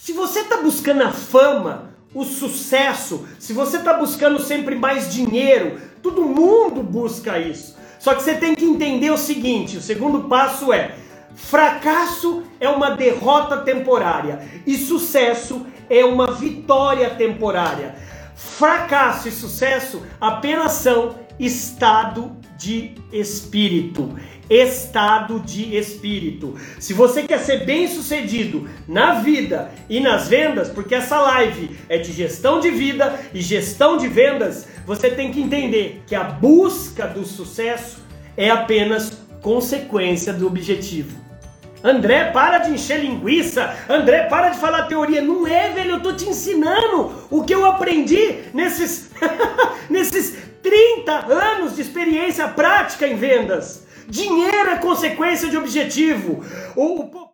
Se você está buscando a fama, o sucesso, se você está buscando sempre mais dinheiro, todo mundo busca isso. Só que você tem que entender o seguinte: o segundo passo é fracasso é uma derrota temporária e sucesso é uma vitória temporária. Fracasso e sucesso apenas são estado de espírito. Estado de espírito. Se você quer ser bem sucedido na vida e nas vendas, porque essa live é de gestão de vida e gestão de vendas, você tem que entender que a busca do sucesso é apenas consequência do objetivo. André, para de encher linguiça. André, para de falar teoria. Não é, velho, eu tô te ensinando o que eu aprendi nesses nesses 30 anos de experiência prática em vendas. Dinheiro é consequência de objetivo. O,